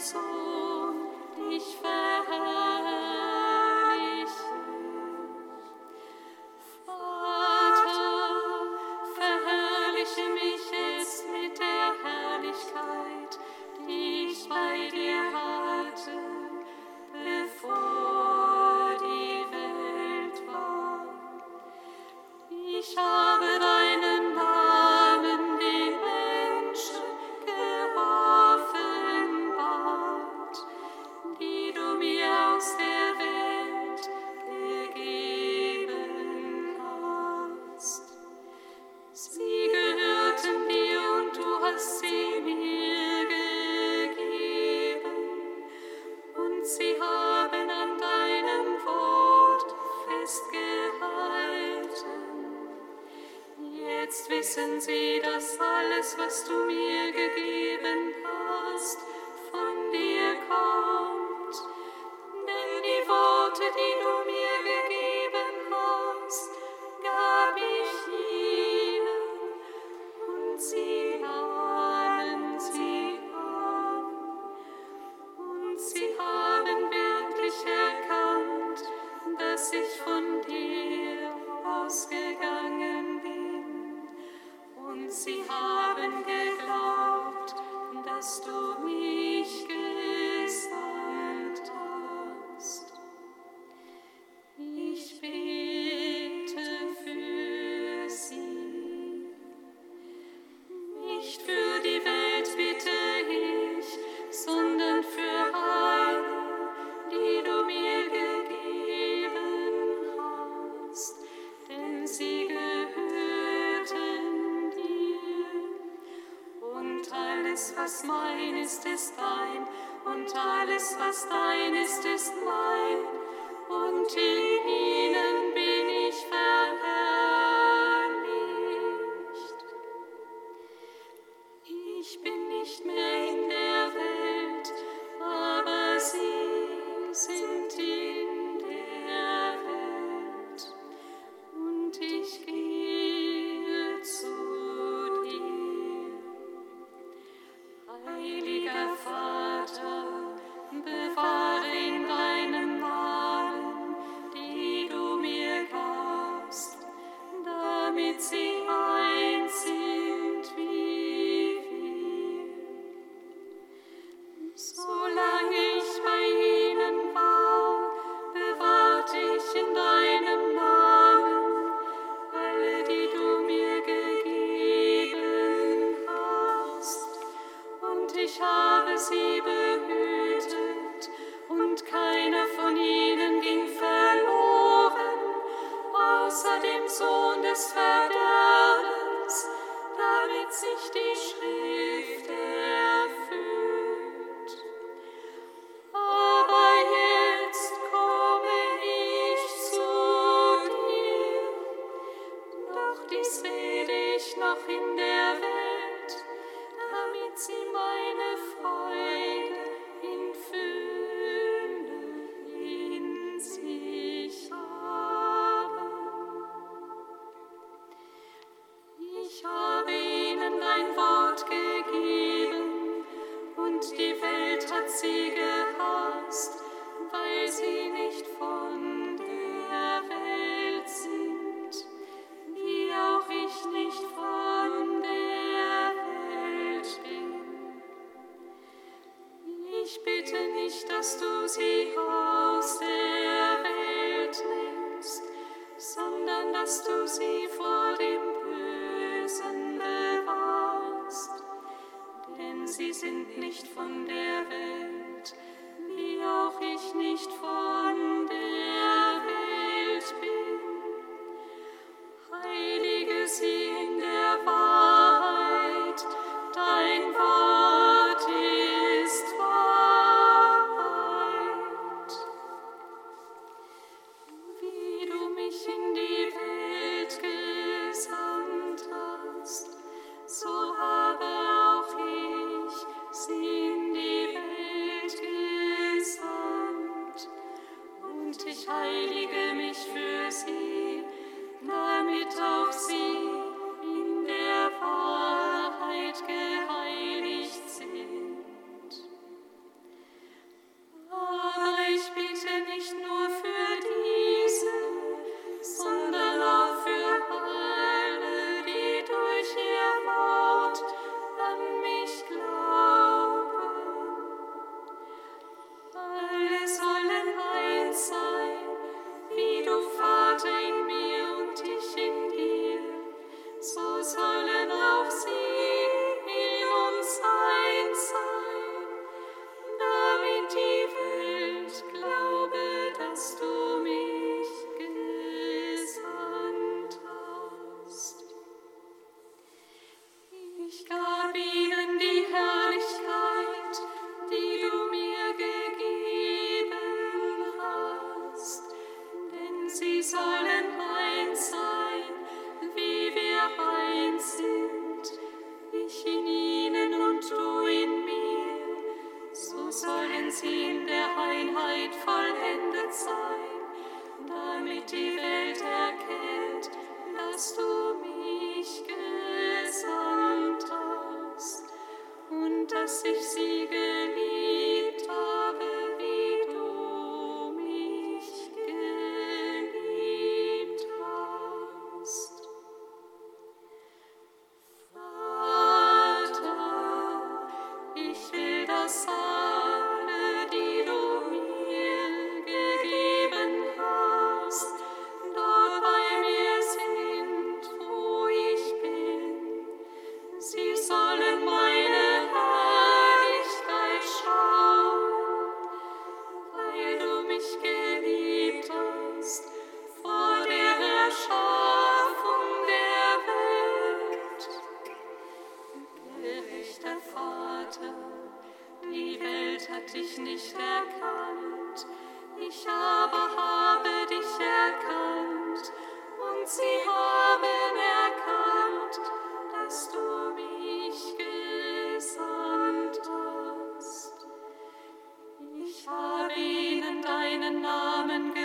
soul. wissen sie, dass alles, was du mir gegeben hast, von dir kommt. Denn die Worte, die du mir mein ist, ist dein, und alles, was dein ist, ist mein, und in ihnen see. Ich bitte nicht, dass du sie aus der Welt nimmst, sondern dass du sie vor dem Bösen bewahrst, denn sie sind nicht von der Welt. So sollen sie in der Einheit vollendet sein, damit die Welt erkennt, dass du mich gesandt hast und dass ich sie geliebt Hat dich nicht erkannt. Ich aber habe dich erkannt und sie haben erkannt, dass du mich gesandt hast. Ich habe ihnen deinen Namen gesandt.